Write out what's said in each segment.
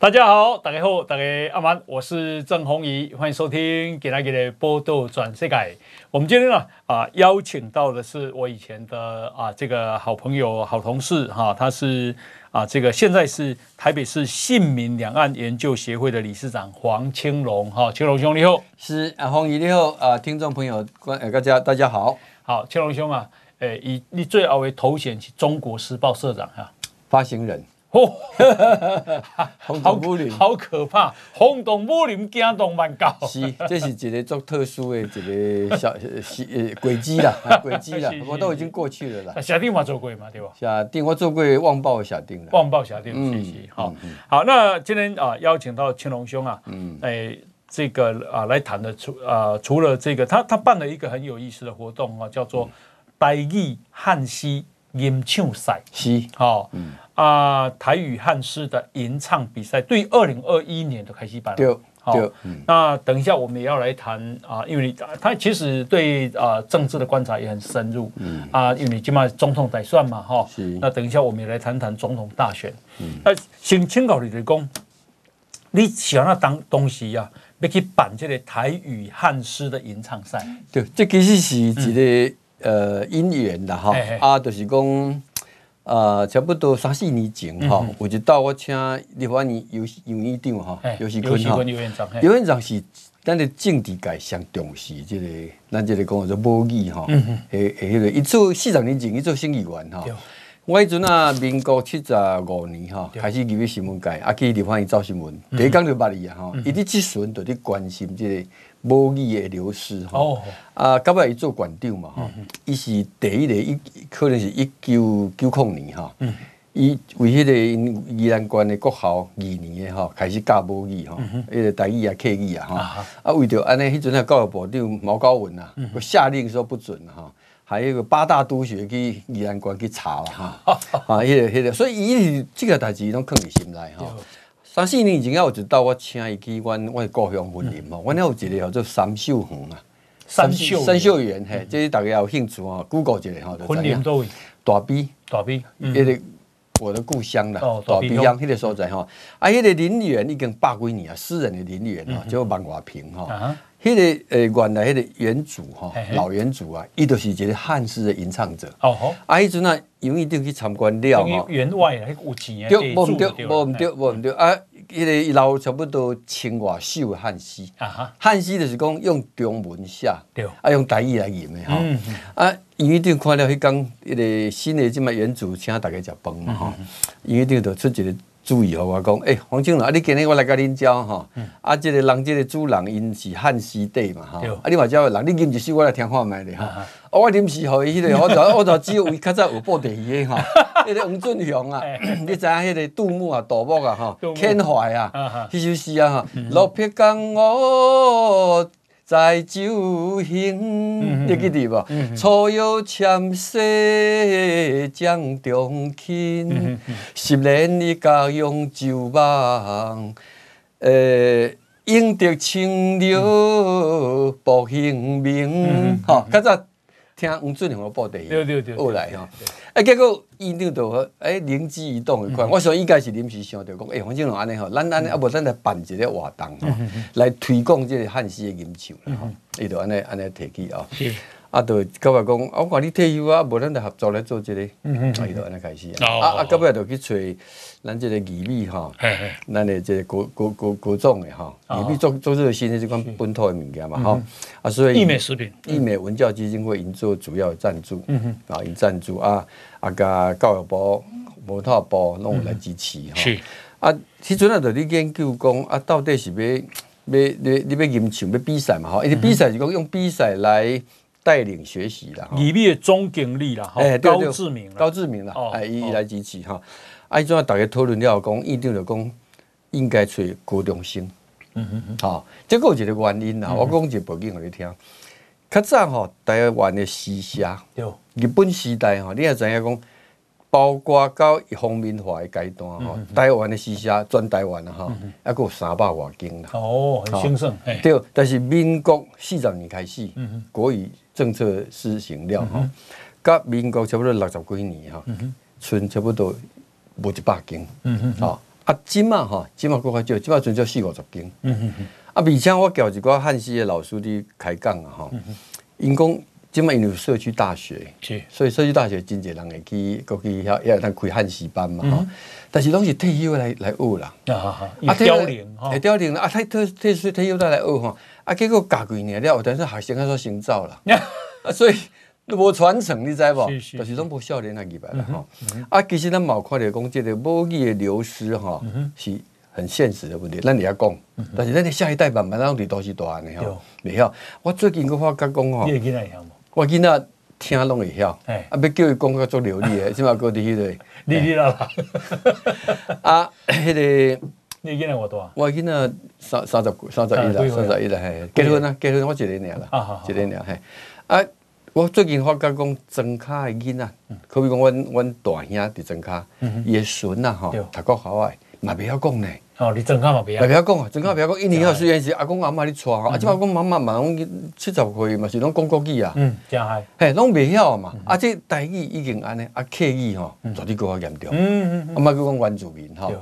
大家好，大家好，大家阿曼，我是郑弘仪，欢迎收听给大家的报道全世界。我们今天呢啊邀请到的是我以前的啊这个好朋友、好同事哈，他是啊这个现在是台北市信民两岸研究协会的理事长黄青龙哈，青龙兄你好，是啊，弘仪你好啊，听众朋友观大家大家好，好青龙兄啊，诶以你最后的头衔是中国时报社长哈，发行人。哦，轰动武林，好可怕！轰动武林，惊动万教。是，这是一个做特殊的一个小是呃轨迹啦，轨迹啦，我都已经过去了啦。社长嘛做过嘛，对吧？社长我做过《旺报》社长了，《旺报》社长，谢谢。好，好，那今天啊，邀请到青龙兄啊，嗯，哎，这个啊，来谈的除啊，除了这个，他他办了一个很有意思的活动啊，叫做白语汉诗吟唱赛，是，好，嗯。啊，台语汉诗的吟唱比赛，对二零二一年的开始办。对，好，那等一下我们也要来谈啊，因为你他其实对啊政治的观察也很深入。嗯啊，因为你起码总统在算嘛，哈。是。那等一下我们也来谈谈总统大选。嗯。那先请教你的讲，你想要当东西呀，要去办这个台语汉诗的吟唱赛？对，这其实是一个呃因缘的哈，啊，就是讲。呃，差不多三四年前哈，有一道我请立法院游游院长哈，游锡堃哈，游院长是咱的政治界上重视这个，咱这个讲做母语哈，诶诶，迄个一做四十年前一做新议员哈，我迄阵啊，民国七十五年哈，开始入去新闻界，啊去立法院造新闻，第一讲就捌伊啊哈，伊伫即时阵就伫关心这个。母语的流失哈，哦、啊，到尾伊做馆长嘛吼，伊、嗯、是第一个一可能是一九九零年哈，伊、嗯、为迄个宜兰县的国校二年的吼开始教母语吼，迄、个台语啊客语啊哈，啊，啊为着安尼迄阵啊教育部长毛高文啊，下令说不准哈，还有一个八大督学去宜兰县去查了哈，啊，迄、那个迄、那个，所以伊这个代志拢藏伫心内哈。三四年前啊，我就到我请伊去阮我的故乡云林嘛，阮那有一个叫做三秀园啊，三秀三秀园嘿，这是大家有兴趣啊，Google 一下吼，云林多位大陂大陂，迄个我的故乡啦，大陂乡迄个所在吼，啊，迄个林园已经百几年啊，私人的林园啊，叫万华坪哈。迄个诶，原来迄个原主哈，老原主啊，伊就是一个汉诗的吟唱者。哦吼，啊，迄阵啊，因为一定去参观了吼。员外啊，有钱啊。对，无毋对，无毋对，无毋对啊！迄个伊老差不多千外首的汉诗。啊哈。汉诗就是讲用中文写，对，啊用台语来吟的哈。嗯嗯。啊，因为一定看了迄讲，迄个新的即卖原主请大家食饭嘛哈。因为一定就出一个。注意哦，我讲，诶、欸，黄青龙，啊，你今日我来甲恁教哈，嗯、啊，这个人，这个主人，因是汉诗帝嘛，吼。对，啊，你话叫人，你吟一首我来听看觅咧，吼、啊，我临时互伊迄个，我就我就只有为较早有报地语的哈，迄个黄俊雄啊，你知影迄个杜牧啊，杜牧啊，吼，天怀啊，迄首诗啊，吼，落魄江河。在酒行，你记得无？初有纤细将中轻，十年一家用酒梦。呃，赢得清流报姓名，哈，较早听黄俊雄的报地，对对对，后来吼，啊，结果伊那个哎灵机一动一块，我想应该是临时想到讲，哎，黄俊雄安尼吼，咱安尼啊无咱来办一个活动吼，来推广这个汉诗的吟唱啦吼，伊就安尼安尼提起啊，啊，就到尾讲，我看你退休啊，无咱就合作来做这个，啊，伊就安尼开始啊，啊，到尾就去找咱这个义美哈，咱的这个国国国国总的哈，义美做做这个新的这款本土的物件嘛哈，啊，所以义美食品，义美文教基金会因做主要赞助，啊，因赞助啊。啊，甲教育部、文化部拢有来支持哈。是。啊，迄阵啊，就你研究讲啊，到底是要要你你要吟唱要比赛嘛？哈，因为比赛是讲用比赛来带领学习啦。里面的总经理啦，哎，高志明，高志明啦，哎，伊伊来支持哈。啊，迄阵啊，大家讨论了讲，一定就讲应该找高中生。嗯嗯嗯。好，这个有一个原因啦，我讲一个背景互你听。较早吼，台湾的诗社，日本时代吼，你也知影讲。包括到一方面化的阶段吼，台湾的时下全台湾啊吼，还佫有三百外斤啦。哦，很兴盛。对，但是民国四十年开始，国语政策施行了吼，到民国差不多六十几年哈，剩差不多无一百斤。嗯嗯。啊，今嘛哈，今嘛佫较少，今嘛剩只四五十斤。嗯嗯。啊，而且我叫一个汉师的老师伫开讲啊吼，因讲。即嘛因为有社区大学，是所以社区大学真侪人会去过去遐，也当开汉诗班嘛吼。嗯、但是拢是退休来来学啦。啊啊啊！凋零，会凋零啊！退退退退退休再来学吼。啊，结果教几年了，但是学生较煞先走啦。啊，所以都无传承，你知无？是是。就是拢无少年来入来啦吼。啊，其实咱嘛有看到讲，即个母语的流失吼，是很现实的问题。咱也要讲，但是咱的下一代慢慢拢伫都是大汉的吼，袂晓。我最近个发觉讲吼。我囡仔听拢会晓，啊，要叫伊讲较足流利的，起码搁伫迄个，哩哩啦啦，啊，迄个，你囡仔偌大？我囡仔三三十三十一啦，三十一啦，嘿，结婚啊，结婚我一年尔啦，一年尔嘿，啊，我最近发觉讲庄卡的囡仔，可比讲阮阮大兄伫庄卡，伊诶孙啊吼，读国校诶，嘛袂晓讲呢。哦，你真卡嘛？不要，不要讲啊！真卡不要讲。一年后虽然是阿公阿妈咧带，啊，即摆讲妈妈嘛，拢七十岁嘛，是拢讲国语啊。嗯，真系。嘿，拢袂晓嘛？啊，即台语已经安尼，啊，客语吼，绝对更较严重。嗯嗯。啊，莫阁讲原住民吼。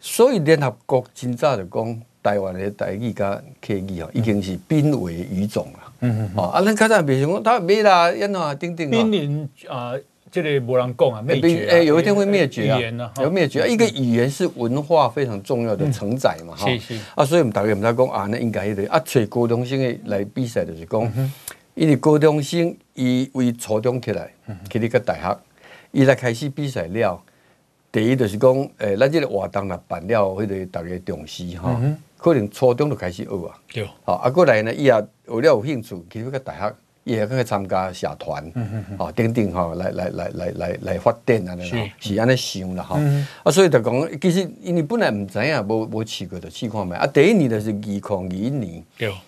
所以联合国真早就讲，台湾的台语甲客语吼，已经是濒危语种啦。嗯嗯。哦，啊，咱较早别想讲，他没啦，因啊，等等。濒临啊。这个无人讲啊，灭绝、啊。哎，有一天会灭绝啊，有灭绝啊。一个语言是文化非常重要的承载嘛，哈、嗯。是是。啊，所以我们大家唔知讲啊，那应该迄个啊，找高中生的来比赛就是讲，嗯、哼因为高中生伊为初中起来，去你个大学，伊来开始比赛了。第一就是讲，诶、欸，咱这个活动啦办了，迄个大家重视哈，嗯、可能初中就开始学啊。对。好，啊，过来呢，伊也学了有兴趣，去你个大学。也可以参加社团，哦，等等哈，来来来来来来发展啊，是安尼想啦哈。啊，所以就讲，其实因为本来唔知影，无无试过就试看觅。啊，第一年就是二零二一年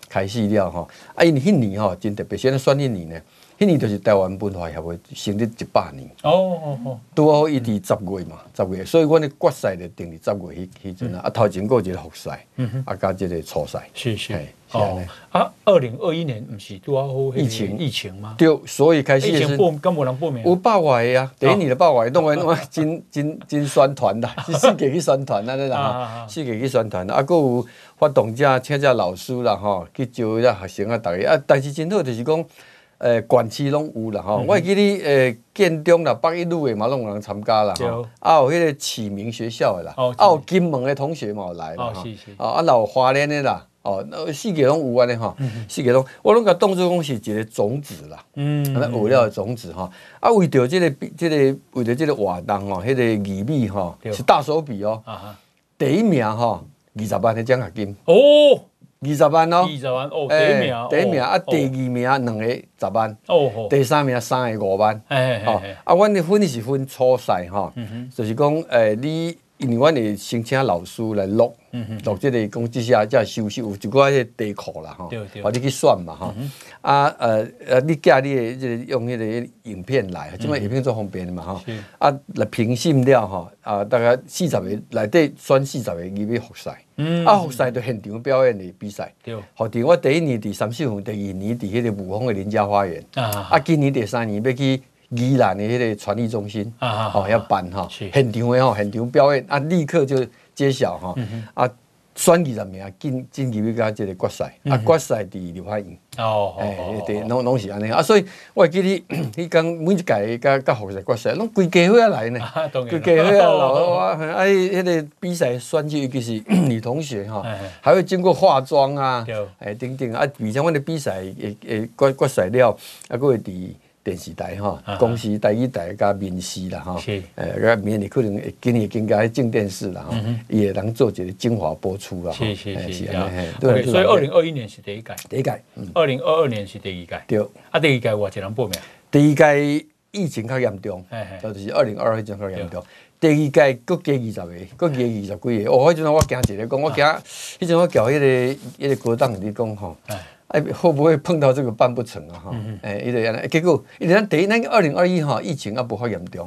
开始了哈。啊，因为迄年吼真特别，现在选迄年呢。迄年就是台湾文化协会成立一百年。哦哦哦。拄好伊伫十月嘛，十月，所以阮的决赛就定伫十月迄迄阵啊。啊，头前过一个复赛，嗯啊加一个初赛。是是。哦。啊，二零二一年毋是拄好疫情疫情吗？对，所以开始。疫情报敢无人报名？有百外个啊，第一年就百外，当然我 真真真宣传啦，是四个去宣传啊，你啦，四个去宣传啊，阁有发动者请者老师啦，吼，去招一下学生啊，逐个啊，但是真好就是讲。诶，县市拢有啦吼，我会记你诶，建中啦、北一女诶嘛拢有人参加啦吼，啊有迄个启明学校诶啦，啊有金门诶同学嘛有来啦吼，啊啊有花莲诶啦，哦，四个拢有安尼吼，四个拢，我拢甲当做讲是一个种子啦，嗯，学了的种子吼，啊为着这个这个为着即个活动吼，迄个语米吼是大手笔哦，第一名吼二十万的奖学金。哦。二十万咯，二十万哦，第一名，第一名啊，第二名两个十万，哦，第三名三个五万，哦，啊，阮的分是分初赛哈，就是讲，诶，你因为阮会申请老师来录，录这个讲这些才收收，有一寡迄个地库啦，哈，啊，你去选嘛，哈，啊，呃，呃，你寄你的这个用迄个影片来，这么影片做方便的嘛，哈，啊，来评审了哈，啊，大概四十个内底选四十个入去复赛。嗯，啊，复赛就现场表演的比赛。对，好，伫我第一年伫三秀园，第二年伫迄个武峰的林家花园。啊，啊，今年第三年要去宜兰的迄个传艺中心。啊，好，要办哈，现场的吼，现场表演啊，立刻就揭晓哈。啊。选二十名进进入去甲即个决赛，啊决赛伫刘海英，哦，诶，对，拢拢是安尼。啊，所以我会记你，迄讲每一届甲甲复赛决赛，拢规家伙来呢，规家伙啊，我啊，迄个比赛选手尤其是 女同学哈，还会经过化妆啊，诶，等等啊，而且阮的比赛诶诶决决赛了，啊，佫会伫。电视台哈，公司台一台加民视啦哈，诶，个明年可能会今年更加进电视啦哈，也能做一个精华播出啦。是是是，对，所以二零二一年是第一届，第一届，二零二二年是第二届，对，啊，第二届偌济人报名？第一届疫情较严重，就是二零二二年较严重，第二届各加二十个，各加二十几个，哦，迄阵我惊一个讲，我惊，迄阵我叫迄个迄个高档你讲吼。哎，会不会碰到这个办不成啊？哈，哎，一直样，结果一直讲第一那个二零二一哈疫情也不好严重，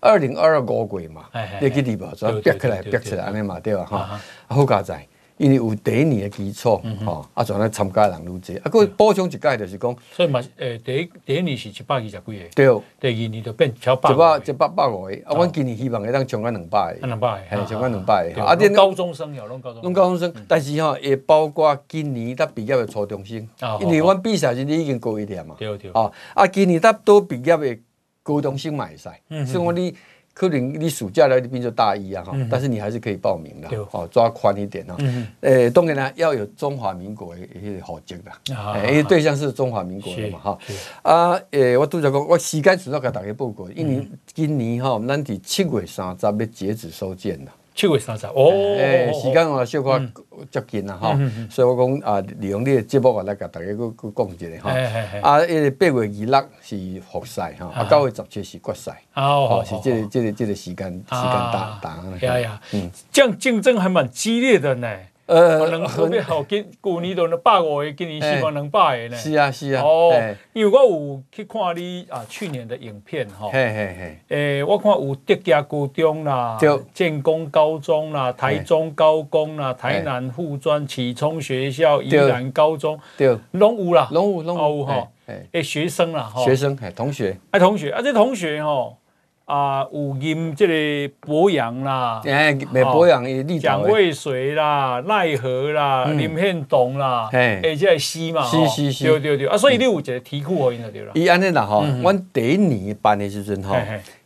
二零二二五月嘛，你记得不？主要逼起来，逼起来安尼嘛，对吧？哈，好加在。因为有第一年的基础，吼，啊，仲咧参加人愈济，啊，佮补充一届就是讲，所以嘛，诶，第一第一年是一百二十几个，对，第二年就变超百，一百一百百五个，啊，阮今年希望会当冲到两百个，两百个，系冲到两百个，啊，啲高中生有拢高中，拢高中生，但是吼，也包括今年才毕业的初中生，因为阮比赛时已经高一点嘛，对对，啊，啊，今年才都毕业的高中生嘛会使，所以讲你。可能你暑假来变就大一啊哈，但是你还是可以报名的哦，抓宽一点哈。诶，当然呢要有中华民国的一些户籍的，诶，因为对象是中华民国的嘛哈。啊，诶，我拄则讲，我时间主要给大家报告，因为今年哈，咱伫七月三十要截止收件了。七月三十哦，诶，时间我小可接近啦哈，所以我讲啊，利用你的节目啊来甲大家佫佫讲一下哈。啊，诶，八月二六是复赛哈，啊，九月十七是决赛，哦，是这个这个这个时间时间打打。呀呀，嗯，这样竞争还蛮激烈的呢。呃，能特别好，今旧年都两百五个，今年希望能百个呢。是啊，是啊。哦，因为我有去看你啊去年的影片哈。嘿嘿嘿。诶，我看有德家高中啦，建工高中啦，台中高工啦，台南护专启聪学校，宜兰高中，对，拢有啦，拢有拢有哈。诶，学生啦，学生，诶，同学，诶，同学，啊，这同学吼。啊，有饮这个博洋啦，哎，博洋的立蒋渭水啦，奈何啦，林献东啦，哎，这个诗嘛，是是是，对对对，啊，所以你有一个题库可以了对啦。伊安尼啦吼，阮第一年办的时阵吼，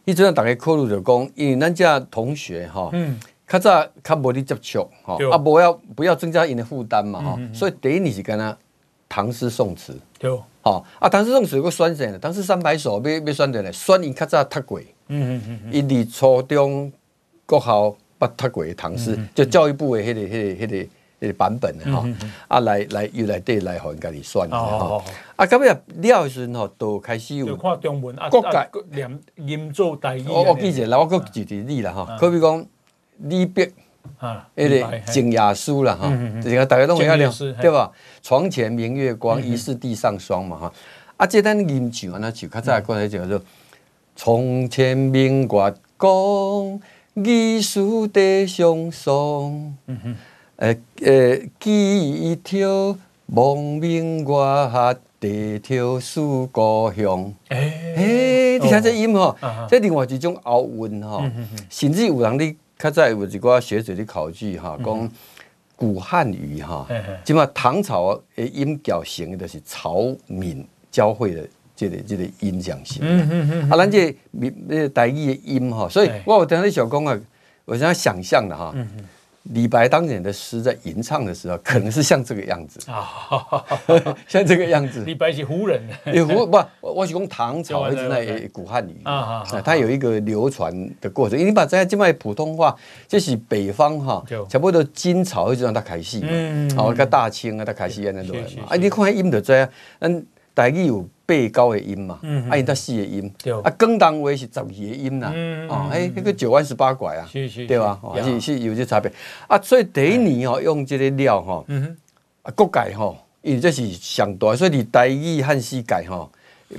伊阵大家考虑就讲，因为咱这同学吼，嗯，较早较无你接触吼，啊，无要不要增加因的负担嘛吼，所以第一年是干那唐诗宋词，对，吼，啊，唐诗宋词有个选谁呢，当时三百首要要选择呢，选因较早读过。嗯嗯嗯，伊伫初中国校捌读过唐诗，就教育部的迄个、迄个、迄个、迄个版本的哈，啊来来又来对来互因家己选的哈，啊，到尾了的时阵吼，都开始有看中文啊，各界念音做台语。我我记者啦，我举一例啦哈，可比讲李白啊，迄个《静雅书》啦哈，就是讲大家都会晓念，对吧？床前明月光，疑是地上霜嘛哈，啊，这咱吟唱啊，那就较早过来叫做。床前明月光，疑是地上霜。嗯哼，呃呃，低头望明月，低头思故乡。哎，你看这音吼，这另外一种奥韵吼，甚至有人你较早有一寡学者的考据哈，讲古汉语哈，即嘛唐朝的音调型的是曹闽交汇的。这个这个音响型，嗯嗯嗯，啊，咱这闽这个台语的音哈，所以我有听你小讲啊，我想想象的哈，李白当年的诗在吟唱的时候，可能是像这个样子。啊，像这个样子。李白是胡人，也胡不，我是讲唐朝一直在古汉语。啊，它有一个流传的过程。因为你把这这卖普通话，这是北方哈，差不多金朝一直让它开始嘛，好，个大清啊，它开始那种嘛，啊，你看音就这样，嗯，台语有。八高的音嘛，啊，因得四个音，啊，广东话是十二个音啦，哦，哎，那个九弯十八拐啊，对吧？是是有这差别，啊，所以第一年哦，用这个料哈，啊，各界哈，因为这是上大，所以你台语汉世界哈，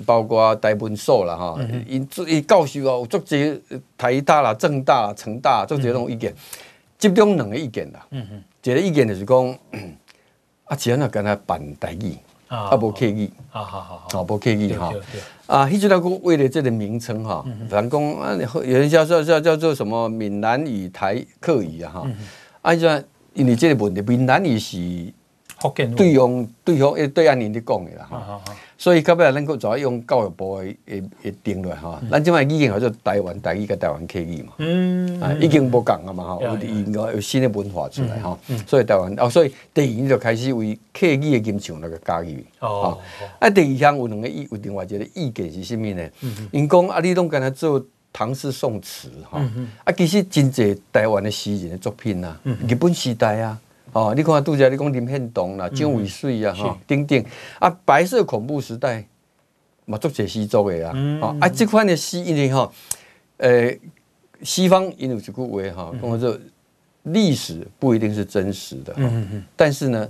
包括台文所啦哈，因伊教授哦，有足侪台大啦、政大啦、成大足侪那种意见，集中两个意见啦，嗯一个意见就是讲，啊，只要那跟他办台语。啊，无刻意，好好好，啊，无刻意哈，啊，迄阵那个为了这个名称哈，反正讲啊，有人叫叫叫叫做什么闽南语、台客语啊哈，啊，就因为这个问题，闽南语是对用对用诶对岸人咧讲的啦哈。所以，到尾咱个主要用教育部诶诶诶定落哈，咱即卖已经叫做台湾台语甲台湾客语嘛，嗯，啊，已经无共啊嘛吼，有应该有新的文化出来吼，所以台湾哦，所以第二年就开始为客语诶音唱那个加入，哦，啊，第二项有两个意，有另外一个意见是啥物呢？因讲啊，你拢干那做唐诗宋词哈，啊，其实真济台湾的诗人的作品呐，日本时代啊。哦，你看杜家你讲林献堂啦、蒋渭水啊，哈，等等。啊，白色恐怖时代嘛，作者诗作的啊，哦，啊，这款的诗因为哈，呃，西方因有一句话哈，讲做历史不一定是真实的，嗯嗯，但是呢，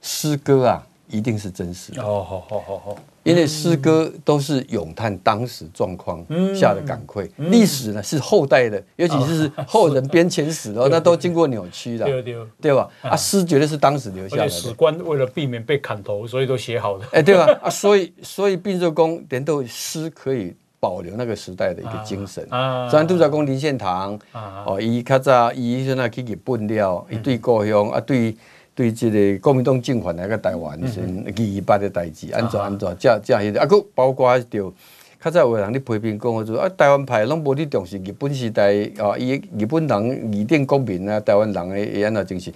诗歌啊，一定是真实的。哦，好好好好，因为诗歌都是咏叹当时状况下的感慨，历史呢是后代的，尤其是后人编前史的，那都经过扭曲的，对对吧？啊，诗绝对是当时留下来的。史官为了避免被砍头，所以都写好的。哎，对吧？啊，所以 所以变做讲，连都诗可以保留那个时代的一个精神。啊，虽然都在讲林献堂，哦，伊较早伊迄阵啊去日本了，伊对故乡啊对。对即个国民党政权来个台湾，是二二八的代志，安怎安怎，这这些啊，佫包括着，较早有人咧批评讲，说啊，台湾派拢无咧重视日本时代啊，伊日本人拟定国民啊，台湾人诶会安怎重视？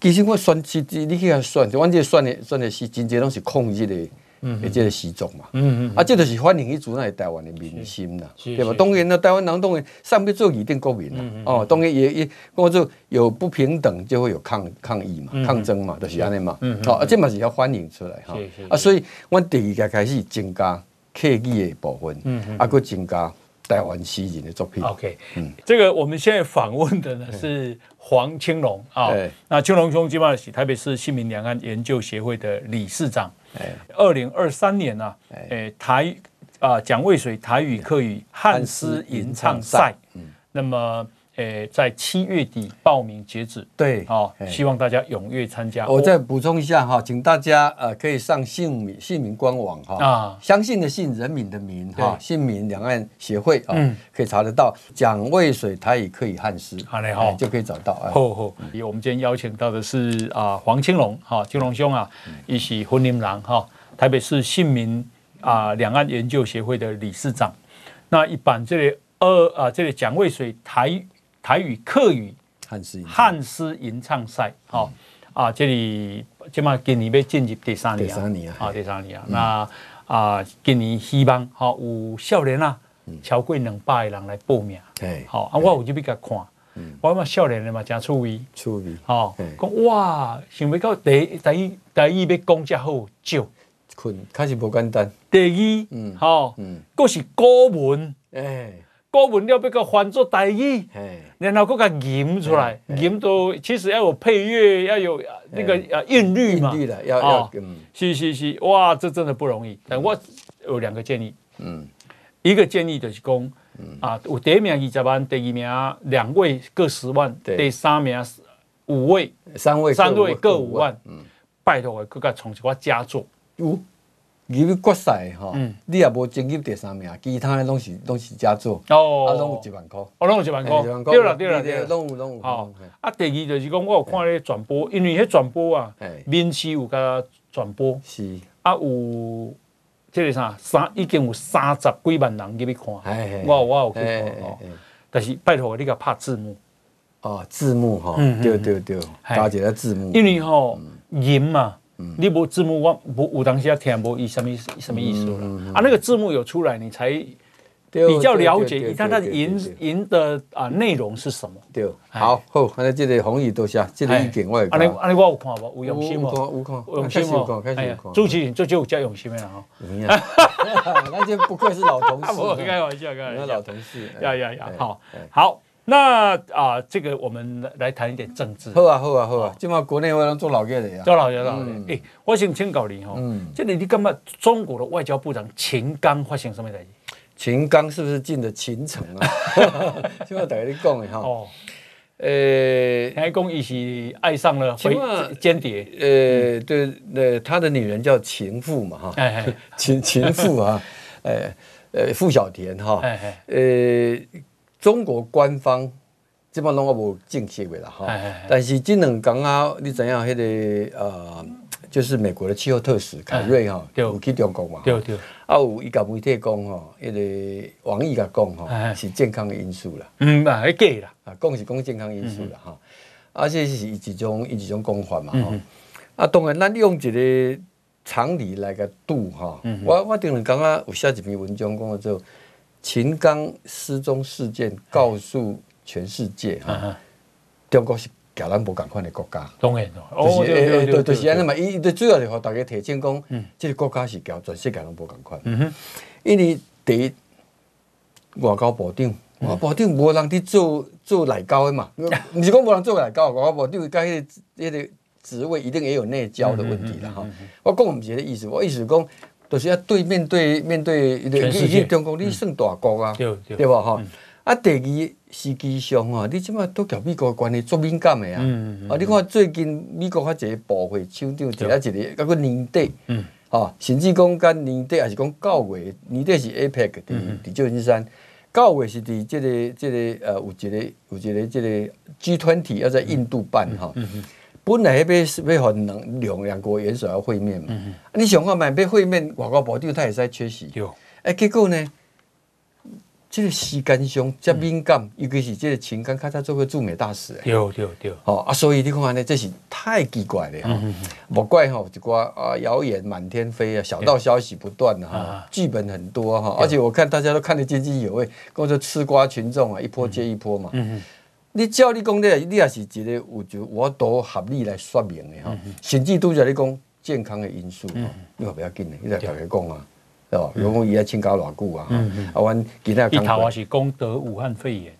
其实我选是，你去遐选，阮这个选的选的是真正拢是抗日的。嗯，即个习俗嘛，嗯嗯，啊，这就是反映伊主那台湾的民心啦，对吧？当然呢，台湾人当然上边做一定国民啦，哦，当然也也，我做有不平等就会有抗抗议嘛，抗争嘛，就是安尼嘛，好，啊，这嘛是要反映出来哈，啊，所以我第二个开始增加客语的部分，嗯嗯，啊，佮增加台湾诗人的作品。OK，嗯，这个我们现在访问的呢是黄青龙。啊，那青龙兄基本上是台北市新民两岸研究协会的理事长。二零二三年呢、啊，诶台啊蒋渭水台语客语汉诗吟唱赛，嗯，那么诶在七月底报名截止，对，好，希望大家踊跃参加。我再补充一下哈，请大家呃可以上姓名姓名官网哈，啊，相信的信人民的民哈，姓名两岸协会啊，可以查得到蒋渭水他也可以汉诗，好嘞哈，就可以找到。好好，我们今天邀请到的是啊黄青龙哈，青龙兄啊，一起婚姻郎哈，台北市姓名啊两岸研究协会的理事长。那一版这里二啊这里蒋渭水台。台语客语汉诗汉诗吟唱赛，好啊，这里今嘛今年要进入第三年，第三年啊，第三年啊。那啊，今年希望好有少年啊，超过两百个人来报名。好啊，我有去比较看，我嘛少年的嘛，真趣味，趣味。好，讲哇，想要到第第一第一要讲遮好少，困确实无简单。第二，嗯，好，嗯，嗰是古文，诶。古文了，要个翻作台语，然后搁个吟出来，吟到其实要有配乐，要有那个呃韵律嘛，要要，是是是，哇，这真的不容易。但我有两个建议，嗯，一个建议就是讲，啊，有第一名二十万，第二名两位各十万，第三名五位，三位三位各五万，嗯，拜托我搁个重新我佳作。因为国赛吼，你也无争取第三名，其他的拢是拢是佳作，哦，啊，拢有一万块，哦，拢有一万块，对了对了对了，拢有拢有。好，啊，第二就是讲，我有看咧转播，因为迄转播啊，面试有甲转播，是，啊有，即个啥三已经有三十几万人入去看，我我有去看哦，但是拜托你甲拍字幕，哦，字幕哈，对对对，加一个字幕，因为吼音嘛。你无字幕，我无有当时啊听无伊什么什么意思了啊？那个字幕有出来，你才比较了解，你看它的吟吟的啊内容是什么？对，好好，反正这个红衣多谢，这个意见我也。安尼安尼我有看无？有用心无？有看，有用心无？开始看。主持人这就有加用心的哈。那就不愧是老同事。开玩笑，开玩笑。老同事。呀呀呀！好，好。那啊，这个我们来谈一点政治。好啊，好啊，好啊！今嘛国内外拢做老嘢的呀。做老嘢，老嘢。哎，我想请教你哈，这里你干嘛？中国的外交部长秦刚发生什么事？秦刚是不是进了秦城啊？今嘛大家你讲的哈。哦。呃，还讲一起爱上了间谍。呃，对，呃他的女人叫秦妇嘛哈。哎哎。秦秦妇啊，呃呃，傅小田哈。呃。中国官方基本拢我无正式的啦哈，但是这两天啊，你知影迄个呃，就是美国的气候特使凯瑞哈，有去中国嘛？对对。啊有伊甲媒体讲吼，迄个王毅甲讲吼，是健康的因素啦。嗯，啊，迄假啦，啊，讲是讲健康因素啦哈，而且是一种一种讲法嘛哈。啊，当然咱用一个常理来个度哈。我我顶两天啊有写一篇文章讲做。秦刚失踪事件告诉全世界哈，中国是甲咱无共款的国家，当然咯，就是诶诶，对，就是安尼嘛。伊最主要就互大家提醒讲，这个国家是甲全世界拢无共款。嗯哼，因为第一外交部长，外交部长无人伫做做内交的嘛，毋是讲无人做内交，外交部长甲迄个迄个职位一定也有内交的问题啦哈。我讲唔是这个意思，我意思讲，就是要对面对面对，你中国你算大国啊，对对吧哈？啊，第二实际上啊，你即马都交美国关系足敏感的啊。啊，你看最近美国发一个部会首长，一个一个，到个年底，啊，甚至讲干年底还是讲九月，年底是 APEC 伫伫旧金山。九月是伫即个即个呃，有一个有一个即个 G 团体要在印度办哈。本来迄要要和两两两国元首要会面嘛。你想看嘛，要会面外交部长他也是缺席。有。哎，结果呢，这个时间上这敏感，尤其是这个秦刚开始做个驻美大使。有有有。哦啊，所以你看呢，这是太奇怪了哈。莫怪哈，一挂啊谣言满天飞啊，小道消息不断啊，剧本很多哈，而且我看大家都看得津津有味，跟我说吃瓜群众啊，一波接一波嘛。你照你讲的，你也是一个有就我都合理来说明的哈。甚至都在你讲健康的因素哈，你话不要紧的，你来同佢讲啊，是吧？如果伊要请假偌久啊，啊，阮其他。一头我是讲得武汉肺炎，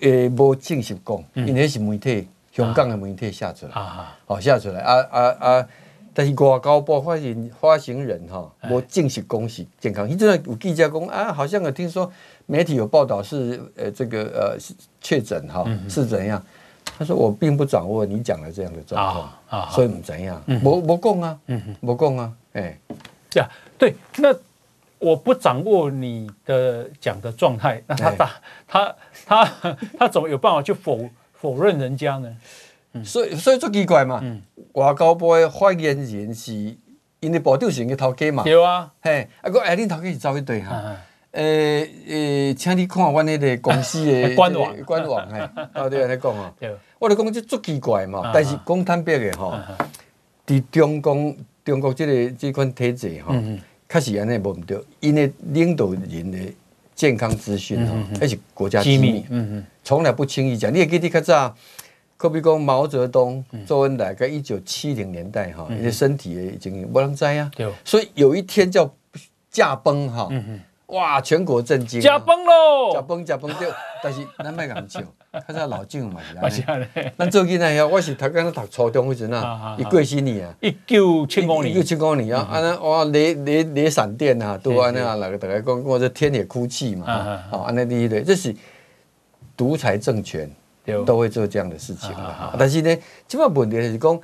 诶，无正式讲，因为是媒体，香港的媒体写出来，好下出来，啊啊啊！但是外交部发言发行人哈，我正式恭喜健康，伊阵有记者讲啊，好像有听说。媒体有报道是呃这个呃确诊哈是怎样？他说我并不掌握你讲的这样的状况啊，所以唔怎样，我我供啊，我供啊，哎，这样对，那我不掌握你的讲的状态，那他打他他他怎么有办法去否否认人家呢？所以所以最奇怪嘛，外交部的发言人是因为部长是个头家嘛，对啊，嘿，啊个哎，你头家是走一对哈。诶诶、请你看阮迄个公司的 官网，官网嘿，啊对安尼讲哦，我咧讲这足奇怪嘛，但是讲坦白的吼，伫中共中国这个即款体制吼，确实安尼无毋对，因为领导人的健康资讯吼，迄是国家机密，嗯嗯，从来不轻易讲。你会记得较早，可比讲毛泽东、周恩来，在一九七零年代哈，你的身体也已经无人知啊，对，所以有一天叫驾崩哈。哇！全国震惊，驾崩喽！驾崩驾崩掉，但是咱莫咁笑，他是老蒋嘛是安尼。咱最近呢，我是读刚刚读初中时阵啊，伊过身年啊，一九七五年，一九七五年啊，安尼哇，雷雷雷闪电啊，都安尼啊，那个大家讲，我这天也哭泣嘛，啊，安尼第一类，这是独裁政权都会做这样的事情的。但是呢，即个问题是讲。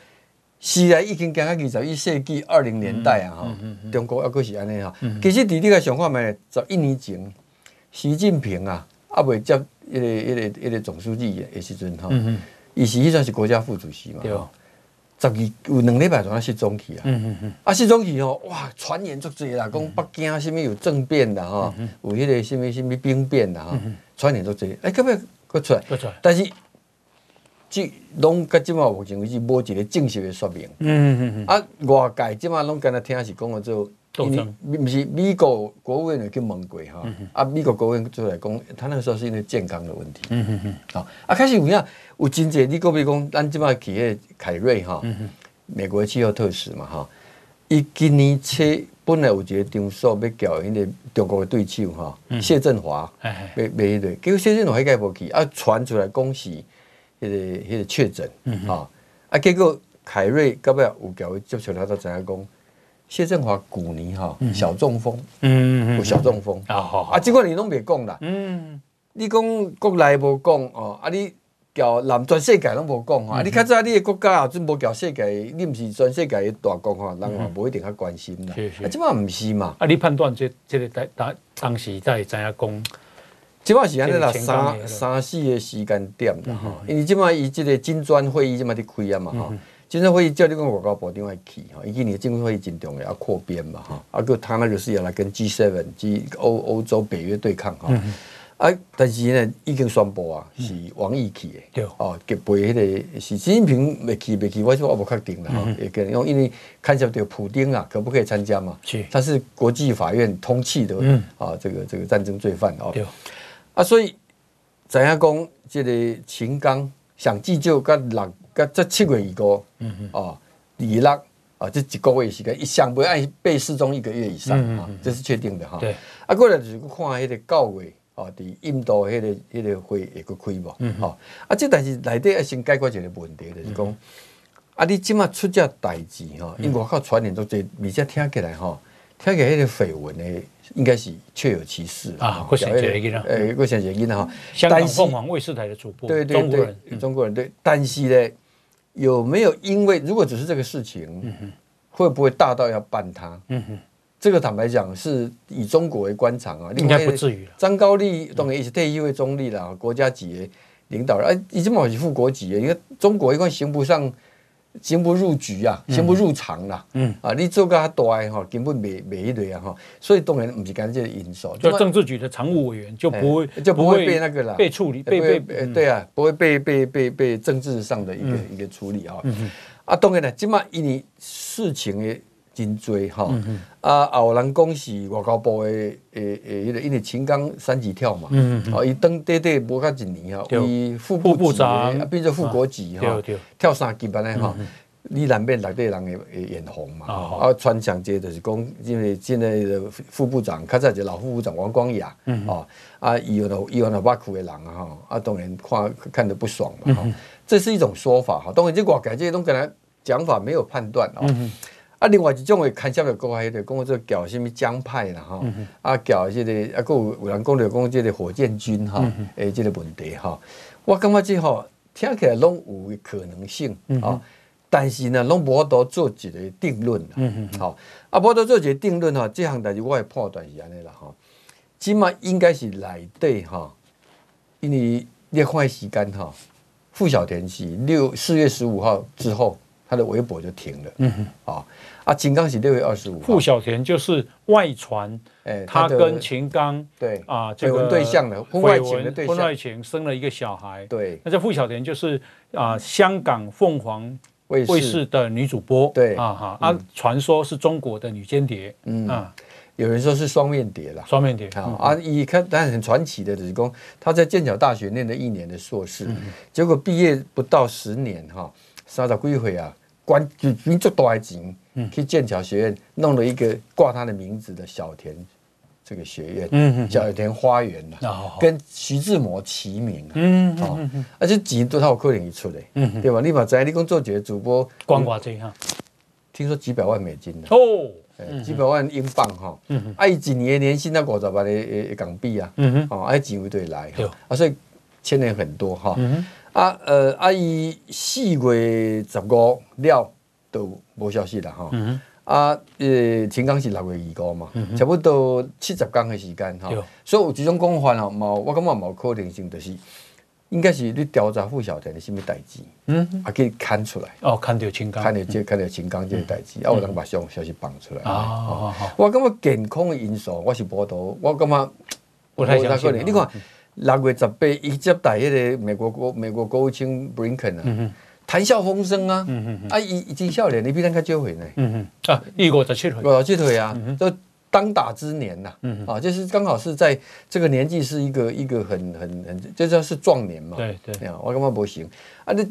虽然，已经行到二十一世纪二零年代啊，哈，中国还阁是安尼哈。其实伫你个想法嘛，十一年前，习近平啊，啊未接一个一个一个总书记的时阵哈，伊是迄阵是国家副主席嘛，十二有两礼拜就失踪去啊，啊失踪去吼，哇，传言足多啦，讲北京什么有政变啦，哈，有迄个什么什么兵变啦，哈，传言足济，哎，可不可以出来？但是。即拢甲即马目前为止无一个正式的说明。嗯嗯嗯。啊，外界即马拢敢若听是讲个做，因为毋是美国国务院去问过哈。啊，美国国务院出来讲，他那个时候是因为健康的问题。嗯嗯嗯。好，啊，开始有影有真济，你讲比如讲，咱即马企业凯瑞哈，美国的气候特使嘛哈，伊今年七本来有一个场所要交因个中国的对手哈，谢振华，要要迄个，结果谢振华迄个无去，啊，传出来讲是。迄个迄个确诊，啊，啊，结果凯瑞到尾有交伊接触了，才知影讲谢振华古年哈小中风，嗯有小中风，啊好，啊，这个你拢别讲啦，嗯，你讲国内无讲哦，啊，你交南全世界拢无讲啊，你较早你的国家啊准无交世界，你毋是全世界的大国吼，人嘛无一定较关心啦，啊，这嘛毋是嘛，啊，你判断这这个当当当时在知影讲。即摆是安尼啦，三三四个时间点啦。吼，因为即摆伊即个金砖会议即摆伫开啊嘛吼，金砖会议叫你讲外交部长爱去吼，伊今年金砖会议真重要，要扩编嘛吼，啊佮他那个是要来跟 G seven G 欧欧洲北约对抗吼，啊但是呢已经宣布啊是王毅去的，哦，给陪迄个是习近平未去未去，我说我不确定啦吼，也可能因为看下这个普丁啊可不可以参加嘛？他是国际法院通缉的啊，这个这个战争罪犯哦。啊，所以怎样讲，这个秦刚上至少甲六甲这七月一个，嗯嗯，哦，二六啊，这一个月时间，一想不爱被失踪一个月以上啊，这是确定的哈。对，啊，过来就是看迄个九月哦，伫印度迄个迄个会会佫开无？嗯，好，啊，即但是内底要先解决一个问题，就是讲啊，你即马出只代志哈，因为外口传言都这，而且听起来哈，听起来迄个绯闻呢，应该是确有其事啊。我想起来了，诶，我想起来了哈。香港凤凰卫视台的主播，对对对，中国人对，但是呢，有没有因为如果只是这个事情，会不会大到要办他？嗯哼，这个坦白讲，是以中国为官场啊，应该不至于。张高丽当然也是退役为中立了，国家级的领导人，哎，已经冇是副国级，因为中国一贯行不上。行不入局啊，行不入常啦。嗯啊，你做个大哈，根本没没一类啊哈，所以当然不是干这个因素。就政治局的常务委员就不会就不会被那个啦，被处理，被被对啊，不会被被被被政治上的一个一个处理啊。啊，当然了，今嘛因为事情的真多哈，啊，有人讲是外交部的诶诶，因为秦刚三级跳嘛，嗯嗯，哦，伊当短短无甲一年吼，伊副部长啊变做副国级哈，跳三级班的哈，你难免内底人会会眼红嘛，啊，传讲这就是讲，因为现在的副部长，较早就老副部长王光亚，哦，啊，伊有那伊有那挖苦的人啊哈，啊，当然看看得不爽嘛，哈，这是一种说法哈，当然这外界这些拢跟他讲法没有判断啊。啊，另外一种的看下面国外的讲这个搞什么江派啦哈，啊搞这个啊，个有有人讲着讲即个火箭军哈，诶，即个问题哈，我感觉这吼听起来拢有可能性啊，但是呢，拢无法度做一个定论啦，好，啊，无法度做一个定论哈，这项代志我会判断是安尼啦哈，起码应该是内底哈，因为你看时间哈，傅小田是六四月十五号之后。他的微博就停了。嗯哼，啊啊，秦刚是六月二十五号。傅小田就是外传，哎，他跟秦刚对啊，这个对象的婚外情的对象，婚外情生了一个小孩。对，那这傅小田就是啊，香港凤凰卫视的女主播。对啊哈，啊，传说是中国的女间谍。嗯啊，有人说是双面谍了。双面谍啊啊，一看当然很传奇的，就是说他在剑桥大学念了一年的硕士，结果毕业不到十年哈。三十几岁啊，关就你做大钱，去剑桥学院弄了一个挂他的名字的小田这个学院，嗯、小田花园、哦、跟徐志摩齐名，嗯哦、而且钱都他有可能一出的，嗯、对吧？你把在你工作节主播光挂这哈，听说几百万美金哦，几百万英镑哈，啊，一年年薪那五十万的港币啊，哦，啊，几位队来，啊，所以牵连很多哈。啊，呃，啊，伊四月十五了都无消息了哈。啊，呃，秦刚是六月二号嘛，差不多七十天的时间哈。所以有这种讲法哦，冇，我感觉冇可能性，就是应该是你调查傅小田的什么代志，嗯，啊，可以看出来。哦，看到秦刚，看到这，看到秦刚这个代志，啊，有人把消消息放出来。啊，好好。我感觉健康的因素，我是无多，我感觉不太相信。你看。六月十八，伊接待迄个美国国美国国务卿布林肯啊，谈笑风生啊，啊，伊已经笑脸，你比咱较少岁呢。啊，伊五十七岁，五十七岁啊，都当打之年呐，啊，就是刚好是在这个年纪，是一个一个很很很，就叫是壮年嘛。对对，我干嘛不行啊，那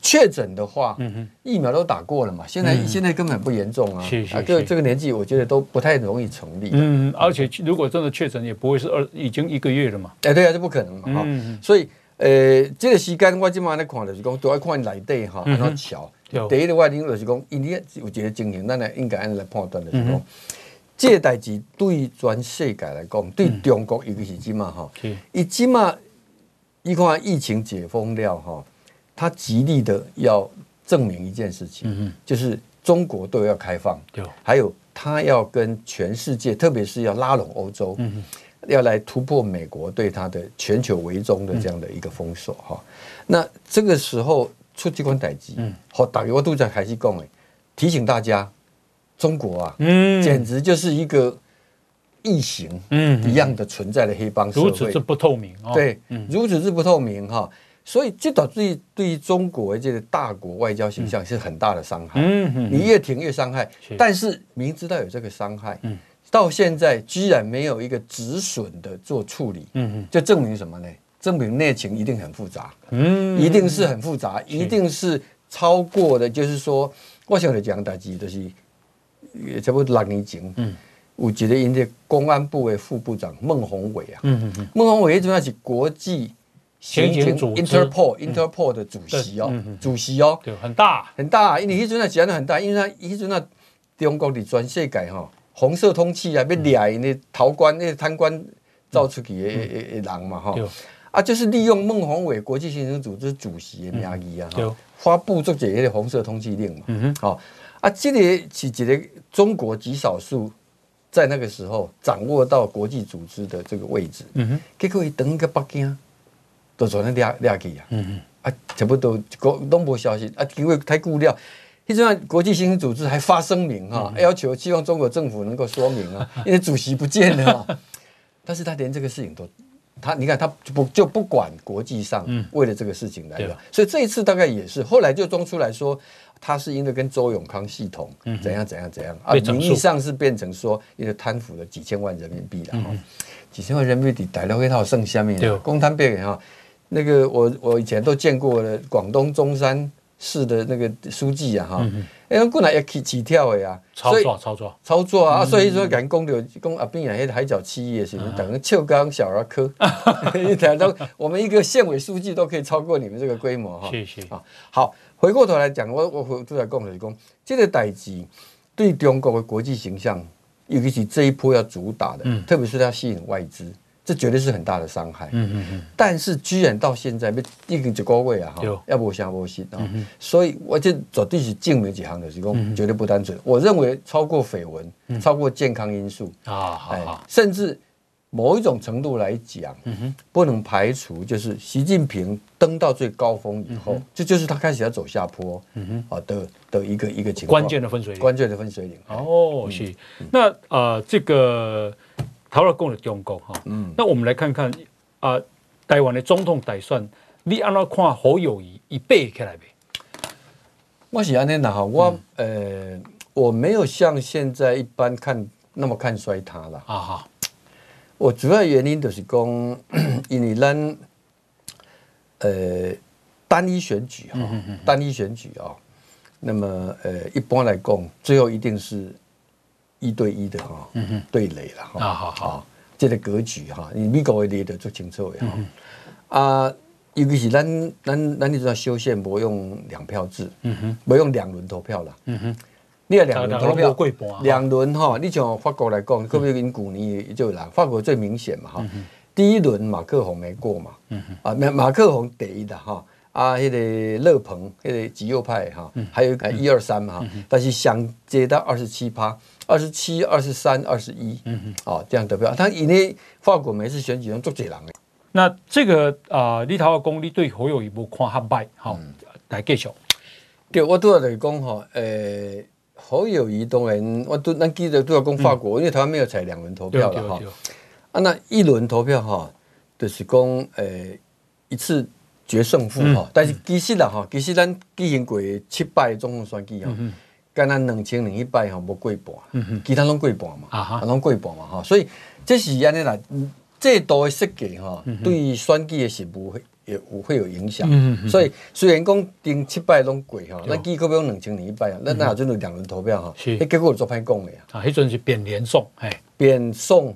确诊的话，疫苗都打过了嘛，现在现在根本不严重啊。啊，这这个年纪，我觉得都不太容易成立。嗯，而且如果真的确诊，也不会是二已经一个月了嘛。哎，对啊，这不可能嘛。哈，所以呃，这个时间我今晚在看就是讲，都要看内底哈，然后巧。第一的话，就是讲，因为有一个情形，咱来应该按来判断的是讲。这个代志对全世界来讲，对中国尤其是今嘛哈，伊今嘛，伊看疫情解封了哈，他极力的要证明一件事情，就是中国都要开放，还有他要跟全世界，特别是要拉拢欧洲，要来突破美国对他的全球围中的这样的一个封锁哈。那这个时候出这款代志，好，大家我都在开始讲诶，提醒大家。中国啊，嗯，简直就是一个异形，嗯，一样的存在的黑帮社会，如此之不透明，对，如此之不透明哈，所以这导致对于中国这个大国外交形象是很大的伤害，嗯，你越停越伤害，但是明知道有这个伤害，嗯，到现在居然没有一个止损的做处理，嗯，就证明什么呢？证明内情一定很复杂，嗯，一定是很复杂，一定是超过的，就是说，我想来讲，大家都是。也差不多六年前，嗯，有一个因的公安部的副部长孟宏伟啊，嗯嗯嗯，孟宏伟迄阵是国际刑警 Interpol Interpol 的主席哦，主席哦，对，很大。很大，因为迄阵啊，时间很大，因为他迄阵啊，中国的全世界哈，红色通缉啊，要抓那逃官、那贪官造出去的的人嘛哈，啊，就是利用孟宏伟国际刑警组织主席的名义发布这个红色通缉令嘛，嗯好啊，这个是一个中国极少数在那个时候掌握到国际组织的这个位置，嗯哼，结果一等个北京。都做那掠掠去啊，嗯哼，啊，全部都国都没消息啊，因为太顾虑，现在国际刑警组织还发声明哈，要求希望中国政府能够说明啊，因为主席不见了嘛，但是他连这个事情都，他你看他就不就不管国际上为了这个事情来了，所以这一次大概也是后来就装出来说，他是因为跟周永康系统怎样怎样怎样啊，名义上是变成说因为贪腐了几千万人民币了哈，几千万人民币逮了一套剩下面的公摊别哈。那个我我以前都见过了，广东中山市的那个书记啊，哈，哎，过来也起起跳的呀，操作操作操作啊，所以说敢讲的讲啊，边啊，海角七亿的时候，等于秋刚小儿科，一台都我们一个县委书记都可以超过你们这个规模哈。谢谢啊。好，回过头来讲，我我回都在讲讲，这个代志对中国的国际形象，尤其是这一波要主打的，特别是它吸引外资。这绝对是很大的伤害。嗯嗯嗯。但是居然到现在被一个一个位啊哈，要不相不信啊。所以我就绝对是证明几行的是讲绝对不单纯。我认为超过绯闻，超过健康因素啊，好，甚至某一种程度来讲，不能排除就是习近平登到最高峰以后，这就是他开始要走下坡，嗯哼，啊的的一个一个情况。关键的分水岭。关键的分水岭。哦，是。那呃，这个。讨了讲了中国哈，嗯，那我们来看看啊，台湾的总统大选，你按怎看侯友谊一背起来呗？我是安尼啦哈，我呃，我没有像现在一般看那么看衰他了啊哈。我主要原因就是讲，因为咱呃单一选举哈，单一选举啊，那么呃一般来讲，最后一定是。一对一的哈，对垒了哈，好好，这个格局哈，你美国会列得足清楚的哈。啊，尤其是咱咱咱你知道修宪不用两票制，嗯哼，不用两轮投票了，嗯哼，你要两轮投票，两轮哈，你像法国来讲，特别跟古尼就来，法国最明显嘛哈，第一轮马克宏没过嘛，啊马马克宏第一的哈，啊那个勒庞那个极右派哈，还有一二三嘛哈，但是想接到二十七趴。二十七、二十三、二十一，嗯哼，哦，这样得票。他以内法国每次选举中做这人诶。那这个啊，立陶宛公，你对侯友谊无看哈败，好，来继续。对，我都要来讲哈，诶，侯友谊当然，我都咱记得都要讲法国，因为台湾没有采两轮投票了哈。啊，那一轮投票哈，就是讲诶一次决胜负哈。但是其实啦哈，其实咱进行过七摆总统选举哈。干咱两千零一百哈无过半，其他拢过半嘛，啊拢过半嘛哈，所以这是安尼啦，制度的设计哈，对选举的实务会也有会有影响。嗯、所以虽然讲定七百拢过哈，那结果比如两千零一百啊，那那阵有两轮投票哈，那结果做歹讲的呀。啊，迄阵是扁连送，哎，扁送，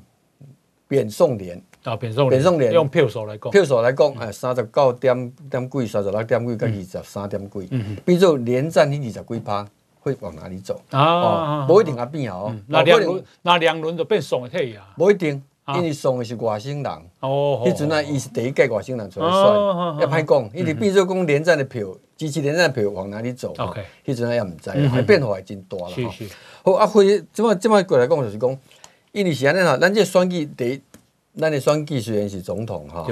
扁送连啊，扁送扁送连用票数来讲，票数来讲，哎，三十九点点几，三十六点几，跟二十三点几，比如连战你二十几趴。会往哪里走啊？不一定啊，变哦。那两轮，那两轮就变送的退啊？不一定，因为送的是外省人。哦，迄阵啊，伊是第一届外省人出来选，要歹讲。因为变做讲连战的票，支持连战的票往哪里走？OK，迄阵啊也唔知，还变化也真大。好，啊，会这么这么过来讲就是讲，因为是安尼哈，咱这选举第一，咱的选举虽然是总统哈。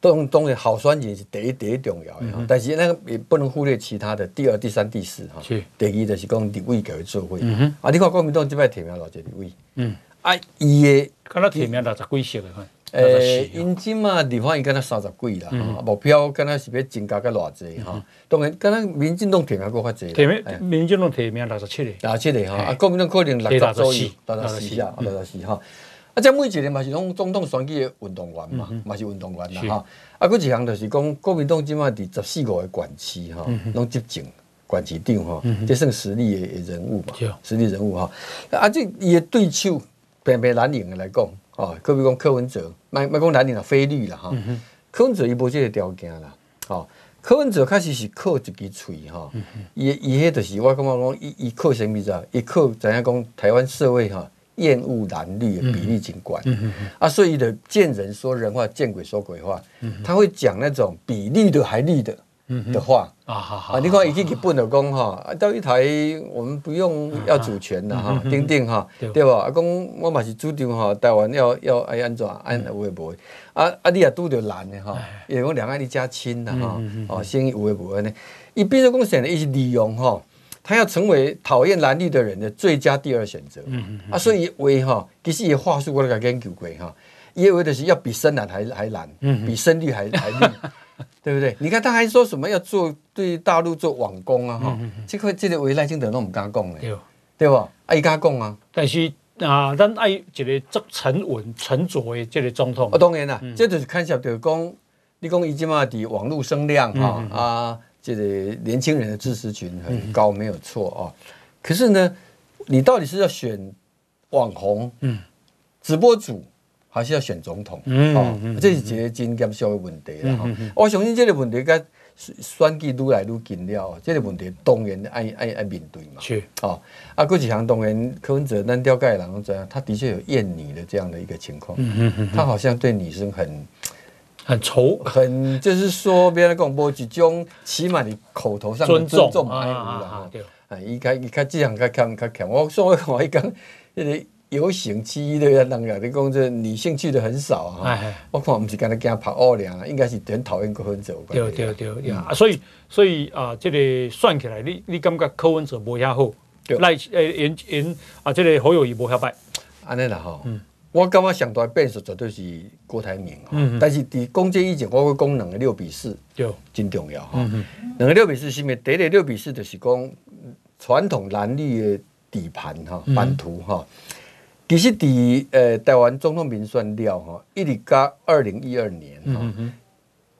当当然好选人是第一第一重要的，嗯、但是那个也不能忽略其他的第二、第三、第四哈。是。第二就是讲立委给做会，嗯、哼。啊，你看国民党这摆提名偌济立委，嗯，啊，伊的，敢若提名六十几席的，诶，因今嘛地方伊敢若三十几啦，嗯、目标敢若是要增加个偌济哈。当然，敢若民进党提名够较济，提名民进党提名六十七个，六十七个哈，啊，国民党可能六十左右，六十四啊，六十四哈。啊，即每一个嘛是拢总统选举的运动员嘛，嘛是运动员啦哈。啊，佫一项就是讲，国民党即满伫十四五个管区吼，拢执政管市长哈，这算实力的人物嘛，实力人物哈。啊，这伊的对手偏偏蓝营的来讲，哦，可比讲柯文哲，卖卖讲蓝营的非绿啦哈。柯文哲伊无即个条件啦，哦，柯文哲确实是靠一支喙哈，伊伊迄就是我感觉讲，伊伊靠啥物事？伊靠知影讲？台湾社会哈厌恶蓝绿的比例景观，啊，所以的见人说人话，见鬼说鬼话，他会讲那种比绿的还绿的。的话。啊，啊，你看已经日本的讲哈，到一台我们不用要主权的哈，定定哈，对。吧？啊，讲我嘛是主张哈，台湾要要爱安怎安有会不会？啊啊，你也拄着蓝的哈，因为两岸一家亲的哈，哦，先有会不会呢？伊比如讲，现在一直利用哈，他要成为讨厌蓝绿的人的最佳第二选择，啊，所以为哈，其实也话术我都甲研究过哈，也为的是要比深蓝还还蓝，比深绿还还绿。对不对？你看他还说什么要做对大陆做网攻啊？哈、嗯，这个这个为赖清德都唔敢讲嘞，对吧？爱敢讲啊？但是啊，咱爱一个足沉稳、沉着的这个总统。哦，当然啦，嗯、这就是看下就是讲，你讲伊即马的网络声量哈、嗯、啊，这个年轻人的支持群很高，没有错啊。可是呢，你到底是要选网红、嗯，直播主？还是要选总统，嗯，哦，这是一个真严肃的问题啦。哈，我相信这个问题，跟选举愈来愈近了，这个问题当然爱爱爱面对嘛。是，哦，啊，郭启强当然柯文哲，咱了解的人都知道，他的确有厌女的这样的一个情况。嗯嗯，他好像对女生很很仇，很就是说，别人讲无一种起码你口头上尊重还有啦。对，啊，伊开伊开这样较强较强，我所以我一讲，那个。游行期的人人的工作，女性去的很少啊。哎、我看不是跟他跟他拍二两，应该是很讨厌柯文哲。对对对，呀、嗯，所以所以啊，这个算起来，你你感觉柯文哲无遐好，赖呃颜颜啊，这个好友谊无遐歹。安尼啦吼，嗯、我感觉上大变数绝对是郭台铭。嗯，但是伫公职以前，我会讲两个六比四，对，真重要哈。两、嗯、个六比四是咩？第一个六比四就是讲传统蓝绿的底盘哈，版图哈。嗯其实伫呃台湾总统民选了哈，一直到二零一二年哈，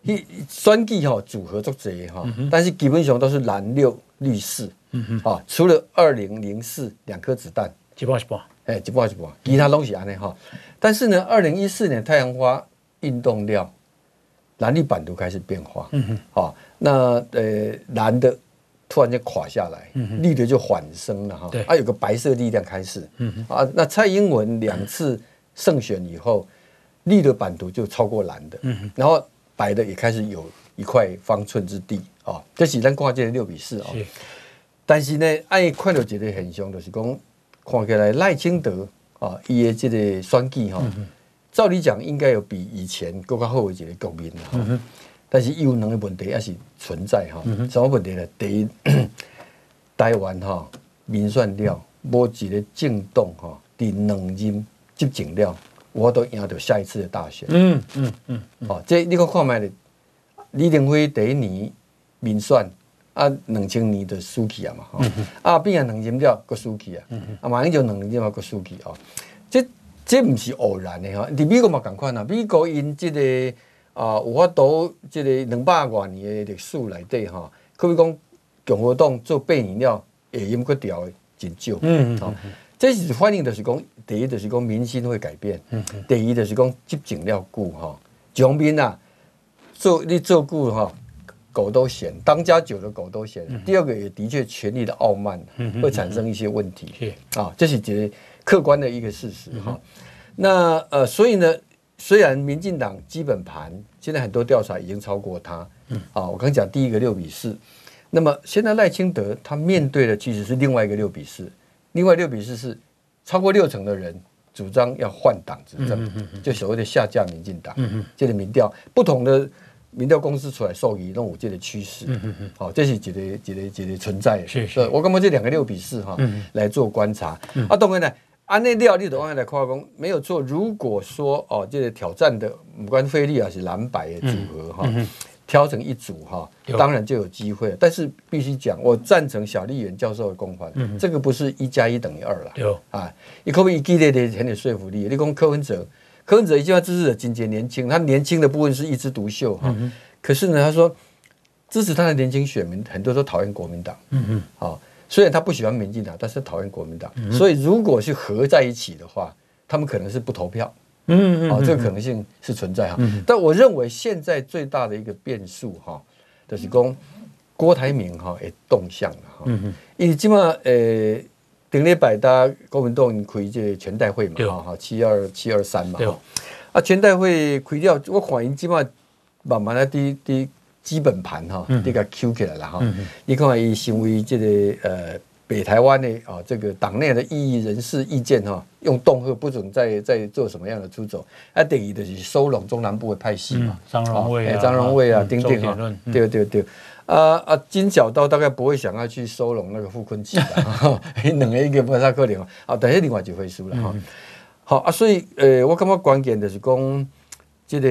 伊选举哈组合足侪哈，但是基本上都是蓝六绿四，啊，除了二零零四两颗子弹，一半一半，哎，一半一半，其他拢是安尼哈。但是呢，二零一四年太阳花运动了，蓝绿版图开始变化，嗯好，那呃蓝的。突然间垮下来，绿的就缓升了哈。对，啊，有个白色力量开始。嗯啊，那蔡英文两次胜选以后，绿的版图就超过蓝的。嗯，然后白的也开始有一块方寸之地啊。这是咱挂这个六比四啊。但是呢，爱看到一个现象，就是讲看起来赖清德啊，伊的这个选举哈，照理讲应该有比以前更加好的一个局面哈。但是有两个问题也是存在哈，什么问题呢？第一，台湾哈民选了无一个政党哈，伫两任执政了，我都赢到下一次的大选。嗯嗯嗯，哦，这你看看卖的李登辉第一年民选啊，两千年的输去啊嘛，啊，变啊两千了个输去啊，啊马英九两任嘛个输去哦，这这不是偶然的哈，你美国嘛同款啊，美国因这个。啊，有法度，这个两百多年的历史内底哈，可以讲共和党做八年了，会赢过掉的真少。嗯嗯，这是反映就是讲，第一就是讲民心会改变。嗯嗯。第二就是讲执政了久哈，将兵啊，做你做久哈，狗都嫌，当家久的狗都嫌。第二个也的确权力的傲慢，会产生一些问题。是啊，这是这个客观的一个事实哈。那呃，所以呢。虽然民进党基本盘现在很多调查已经超过他，嗯，啊，我刚讲第一个六比四，那么现在赖清德他面对的其实是另外一个六比四，另外六比四是超过六成的人主张要换党执政，就所谓的下架民进党，这个民调不同的民调公司出来受益那种这个趋势，好，这是几个几个几个存在的，是是，我刚刚这两个六比四哈，来做观察，啊，当然呢。安内料你的往来来夸工没有错。如果说哦，这个挑战的五官菲利还是蓝白的组合哈，嗯嗯、挑成一组哈，有当然就有机会。但是必须讲，我赞成小丽媛教授的公判，嗯、这个不是一加一等于二了。有啊，你可不可以激烈的很有说服力？你讲柯文哲，柯文哲一句话支持者仅仅年轻，他年轻的部分是一枝独秀哈。嗯、可是呢，他说支持他的年轻选民很多都讨厌国民党。嗯嗯，好。虽然他不喜欢民进党，但是讨厌国民党，嗯、所以如果是合在一起的话，他们可能是不投票。嗯嗯，哦，这个可能性是存在哈。但我认为现在最大的一个变数哈，就是讲郭台铭哈也动向了哈。嗯嗯，因为今嘛呃，顶礼拜大国民党开这个全代会嘛，哈哈，七二七二三嘛。啊，全代会开掉，我反映今嘛慢慢的第第基本盘哈，这个 Q 起来了哈。你看伊成为这个呃。北台湾的啊，这个党内的异议人士意见哈，用恫吓不准再再做什么样的出走，啊，等于的是收拢中南部的派系嘛，张荣味啊，张荣味啊，丁丁啊，对对对，啊啊，金小刀大概不会想要去收拢那个傅崐萁的，两个一个不太可能啊，但是另外就会输了哈。好啊，所以呃，我感觉关键就是讲这个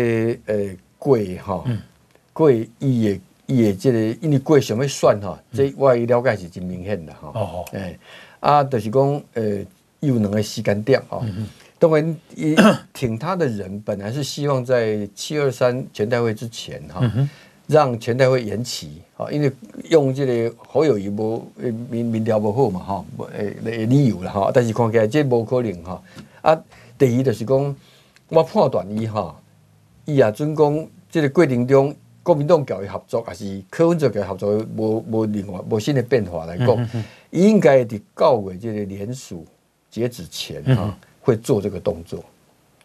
呃贵哈，贵伊也。也这个，因为贵想要算哈，这我了解是真明显的哈。哦哎，啊，就是讲，呃，有两个时间点哈。当然，一 挺他的人本来是希望在七二三全代会之前哈，让全代会延期啊，因为用这个好友宜无民民调不好嘛哈，诶理由了哈。但是看起来这无可能哈。啊，第二就是讲，我判断伊哈，伊也准讲这个过程中。国民党教育合作，还是柯文哲教育合作，无无另外无新的变化来讲，应该伫九月这个联署截止前哈，会做这个动作。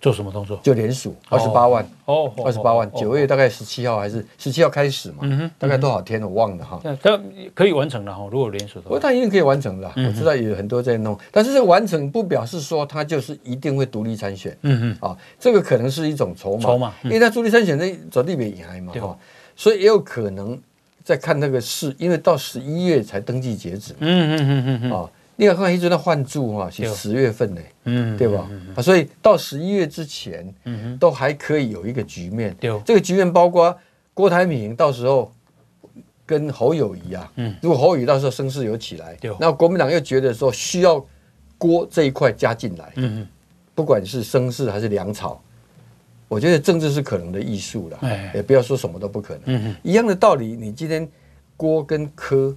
做什么动作？就联署二十八万哦，二十八万，九月大概十七号还是十七号开始嘛？大概多少天我忘了哈。他可以完成了哈，如果联署的话，我他一定可以完成的。我知道有很多在弄，但是这个完成不表示说他就是一定会独立参选。嗯嗯，啊，这个可能是一种筹码。筹码，因为他独立参选那走地别赢嘛哈，所以也有可能在看那个事，因为到十一月才登记截止。嗯嗯嗯嗯啊。你要看一直在换注哈，是十月份呢，嗯，对吧？啊，所以到十一月之前，嗯都还可以有一个局面。对，这个局面包括郭台铭到时候跟侯友谊啊，嗯，如果侯友宜到时候声势有起来，对，那国民党又觉得说需要郭这一块加进来，嗯嗯，不管是声势还是粮草，我觉得政治是可能的艺术了，哎，也不要说什么都不可能，嗯嗯，一样的道理，你今天郭跟柯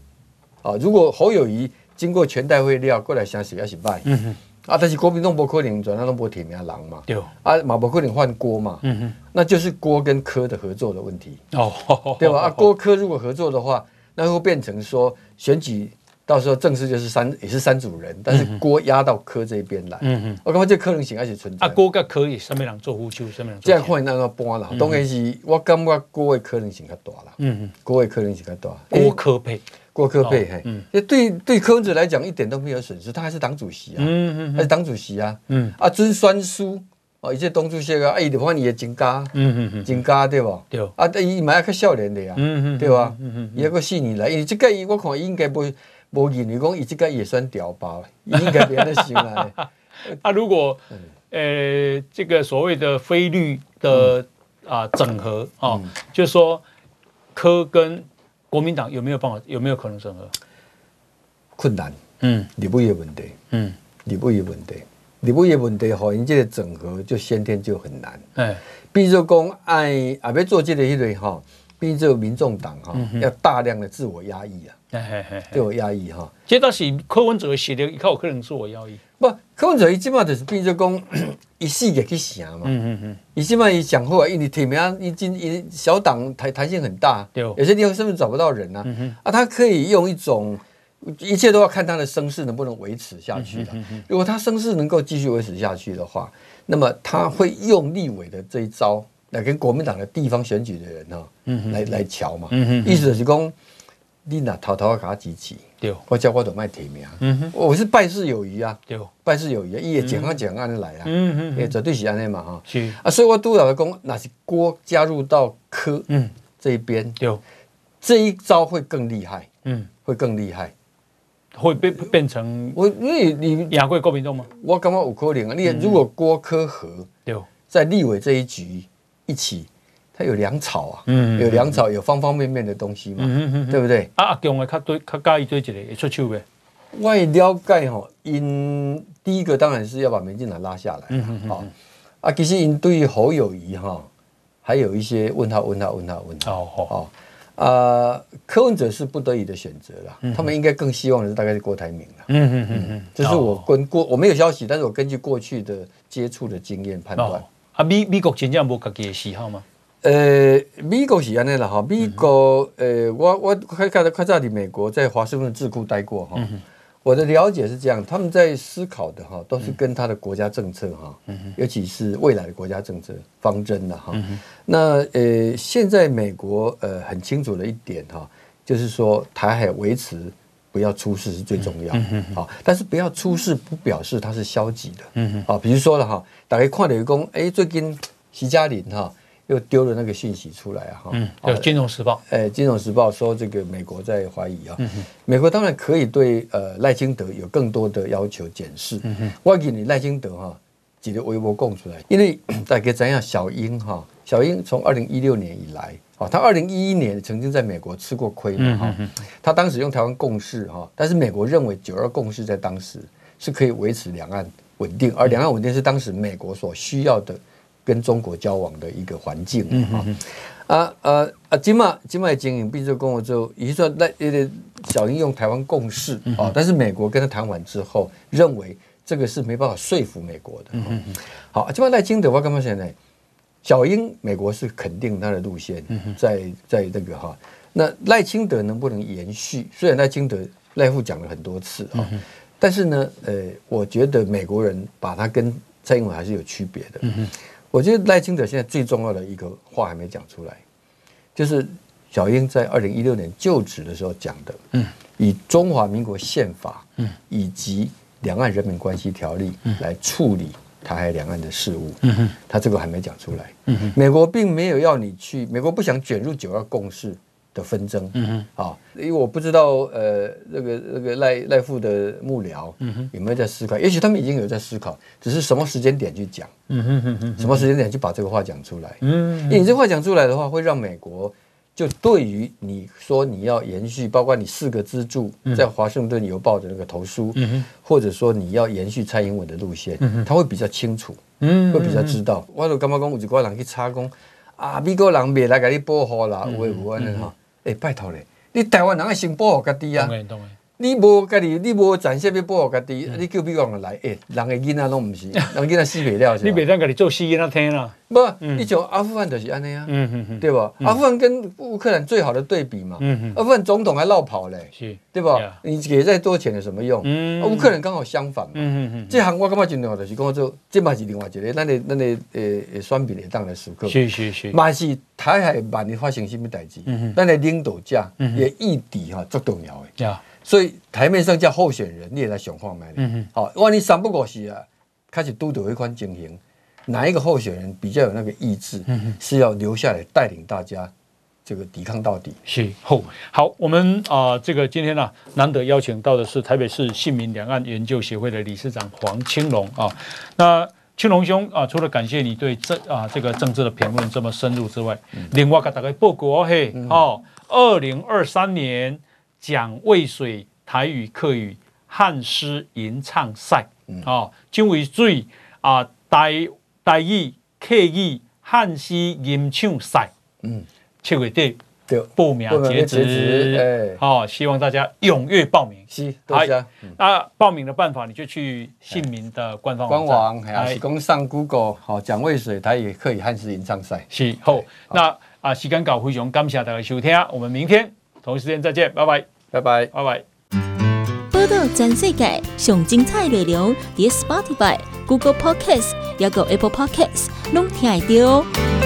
啊，如果侯友宜。经过全代会了过来相信也是败，嗯哼，啊，但是国民党不可能转那么多提名人嘛，对，啊，马不可能换郭嘛，嗯哼，那就是郭跟柯的合作的问题，哦，对吧？啊，郭柯如果合作的话，那会变成说选举到时候正式就是三也是三组人，但是郭压到柯这边来，嗯哼，我感觉这可能性还是存在。啊，郭跟柯以上面人做夫妻，什么人这样换那个搬了，当然是我感觉郭的可能性较大了，嗯哼，郭的可能性较大，郭柯配。郭柯配，嘿，嗯，对对，柯文哲来讲一点都没有损失，他还是党主席啊，嗯嗯，还是党主席啊，嗯，啊，尊酸书，哦，一些东主席啊，哎，的话你也真嘎，嗯嗯嗯，真加对不？对，啊，伊蛮较少年的呀，嗯嗯，对吧？嗯嗯，伊还个四年来，因为这个我看应该不不认为讲伊这个也算屌吧，应该别人行来。啊，如果 呃这个所谓的非绿的啊整合啊，就是说柯跟。国民党有没有办法？有没有可能整合？困难，嗯，立委的问题，嗯，立委的问题，立委的问题，好，因这个整合就先天就很难。哎，比如说讲，哎，啊，要做这个迄类哈，比如说民众党哈，要大量的自我压抑啊，自我压抑哈。这倒是柯文哲写的，以后可能自我压抑。不，柯文哲伊基本上就是比如讲。一细个去想嘛，嗯嗯嗯，你起码你讲话，因为提名，你今你小党弹弹性很大，对，有些地方甚至找不到人呢？啊，他可以用一种，一切都要看他的声势能不能维持下去的。如果他声势能够继续维持下去的话，那么他会用立委的这一招来跟国民党的地方选举的人哈，来来瞧嘛，意思就是讲。你那偷偷给他支持，对，我叫我都卖提名，我是败事有余啊，对，败事有余，伊也简啊简单的来啊，嗯哼，也绝对是安尼嘛哈，是。啊，所以我督导的讲，那是郭加入到科，嗯，这一边，对，这一招会更厉害，嗯，会更厉害，会变变成我，因为你亚贵国民众吗？我感觉有可能啊，你如果郭柯合，对，在立委这一局一起。有粮草啊，嗯，有粮草，有方方面面的东西嘛，对不对？啊，阿强的较对，较介意对一个会出手呗。我了解吼，因第一个当然是要把民进党拉下来，嗯嗯好啊，其实因对于侯友谊哈，还有一些问号问号问号问号。哦好啊，柯文哲是不得已的选择了，他们应该更希望的是大概是郭台铭了。嗯嗯嗯嗯，这是我跟过我没有消息，但是我根据过去的接触的经验判断。啊，美美国真正无家己的喜好吗？呃，美国是安尼啦哈，美国呃，我我开开开在美国，在华盛顿智库待过哈。我的了解是这样，他们在思考的哈，都是跟他的国家政策哈，尤其是未来的国家政策方针的哈。那呃，现在美国呃很清楚的一点哈，就是说台海维持不要出事是最重要的，好，但是不要出事不表示它是消极的，好，比如说了哈，大家看到有讲，哎，最近习嘉林哈。又丢了那个信息出来啊！哈，嗯，有，《金融时报》哎，《金融时报》说这个美国在怀疑啊，美国当然可以对呃赖清德有更多的要求检视。嗯哼，我给你赖清德哈，几个微博供出来，因为大家怎样？小英哈，小英从二零一六年以来，啊，他二零一一年曾经在美国吃过亏嘛哈，他当时用台湾共识哈，但是美国认为九二共识在当时是可以维持两岸稳定，而两岸稳定是当时美国所需要的。跟中国交往的一个环境啊啊啊啊！金马金马经营，毕竟跟我就也说那有点小英用台湾共识啊，但是美国跟他谈完之后，认为这个是没办法说服美国的。好，金马赖金德，我干嘛现在小英美国是肯定他的路线，在在这个哈，那赖清德能不能延续？虽然赖清德赖副讲了很多次啊，但是呢，呃，我觉得美国人把他跟蔡英文还是有区别的。我觉得赖清德现在最重要的一个话还没讲出来，就是小英在二零一六年就职的时候讲的，嗯，以中华民国宪法，嗯，以及两岸人民关系条例来处理台海两岸的事务，嗯哼，他这个还没讲出来，嗯哼，美国并没有要你去，美国不想卷入九二共识。的纷争，嗯哼，啊，因为我不知道，呃，那个那个赖赖副的幕僚，有没有在思考？也许他们已经有在思考，只是什么时间点去讲，嗯哼哼哼，什么时间点去把这个话讲出来，嗯，因为你这话讲出来的话，会让美国就对于你说你要延续，包括你四个支柱在华盛顿邮报的那个投书，嗯，或者说你要延续蔡英文的路线，嗯，他会比较清楚，嗯，会比较知道。我就感觉讲有一个人去插工啊，美国人别来给你保护啦，有诶无安尼哈。哎，拜托嘞！你台湾人要先保护家己啊！你无家己，你无展现要保护家己，你叫美国人来，诶，人的囡仔拢唔是，人囡仔死袂了？你别当家己做死囡仔听啦。不，你像阿富汗就是安尼啊，对吧？阿富汗跟乌克兰最好的对比嘛。阿富汗总统还落跑嘞，对吧？你给再多钱有什么用？乌克兰刚好相反嘛。这行我感觉真重要，就是讲做，这嘛是另外一个，咱的咱的呃双边的当来时刻。是是是。嘛是台海万一发生什么代志，咱的领导者也议题哈最重要的。所以台面上叫候选人，你也来想看卖的。好，万一三不五时啊，开始督导一款情形，哪一个候选人比较有那个意志，嗯是要留下来带领大家这个抵抗到底。是好，好，我们啊、呃，这个今天呢、啊，难得邀请到的是台北市信民两岸研究协会的理事长黄青龙啊。那青龙兄啊，除了感谢你对政啊这个政治的评论这么深入之外，另外给大家报告嘿，哦，二零二三年。蒋渭水台语客语汉诗吟唱赛，啊，将为最啊台台语客语汉诗吟唱赛，嗯，七月底报名截止，好，希望大家踊跃报名。是，好，那报名的办法，你就去信民的官方官网，还是公上 Google，好，蒋渭水台语客语汉诗吟唱赛。是，好，那啊，时间到，非常感谢大家收听，我们明天同一时间再见，拜拜。拜拜，拜拜。报道全世界上精彩内容，伫 Spotify、Google Podcasts，还有 Apple Podcasts，拢听得到。